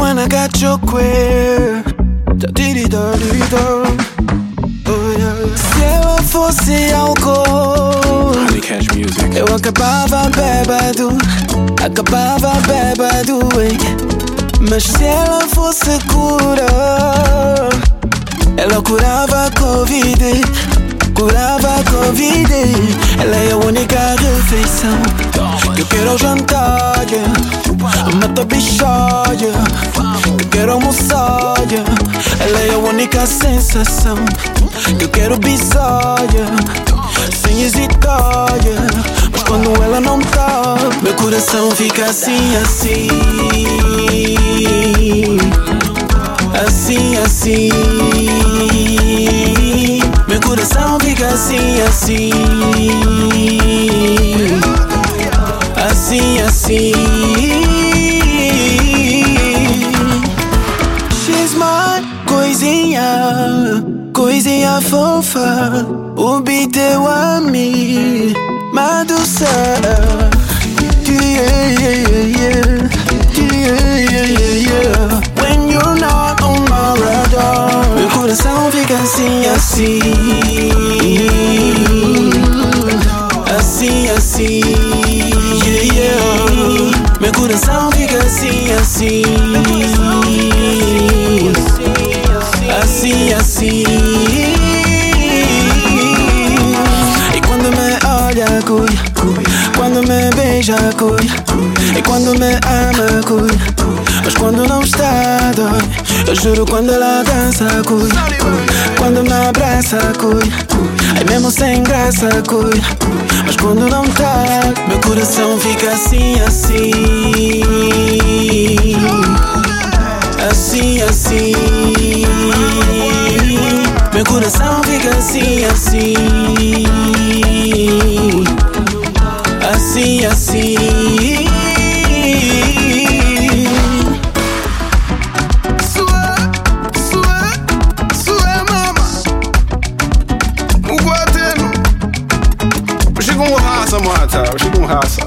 When I got your queer. Oh, yeah. Se ela fosse álcool, eu acabava bêbado, acabava bêbado, ei. Mas se ela fosse cura, ela curava a Covid, curava Covid. Ela é a única refeição que eu quero ao jantar, yeah. Mata bichóia, que eu quero almoçar. yeah. Ela é a única sensação que eu quero bisar, yeah. sem hesitar. yeah. Mas quando ela não tá, meu coração fica assim, assim. Assim, assim. Meu coração fica assim. Assim, coisinha, fofa. O beat eu ame, Madusa. Yeah, yeah, yeah, yeah. Yeah, yeah, yeah. When you're not on my radar, meu coração fica assim, assim. Assim, assim. Yeah, yeah. Meu coração fica assim. Assim, Quando me beija, cuia. E quando me ama, cuia. Mas quando não está, dói. Eu juro quando ela dança, cuia. Quando me abraça, cuia. Aí mesmo sem graça, cuia. Mas quando não tá, meu coração fica assim, assim. Assim, assim. Meu coração fica assim, assim. seen. Swear, swear, swear, mama. Mugwatenu. Ushikumu hasa mwata, ushikumu hasa.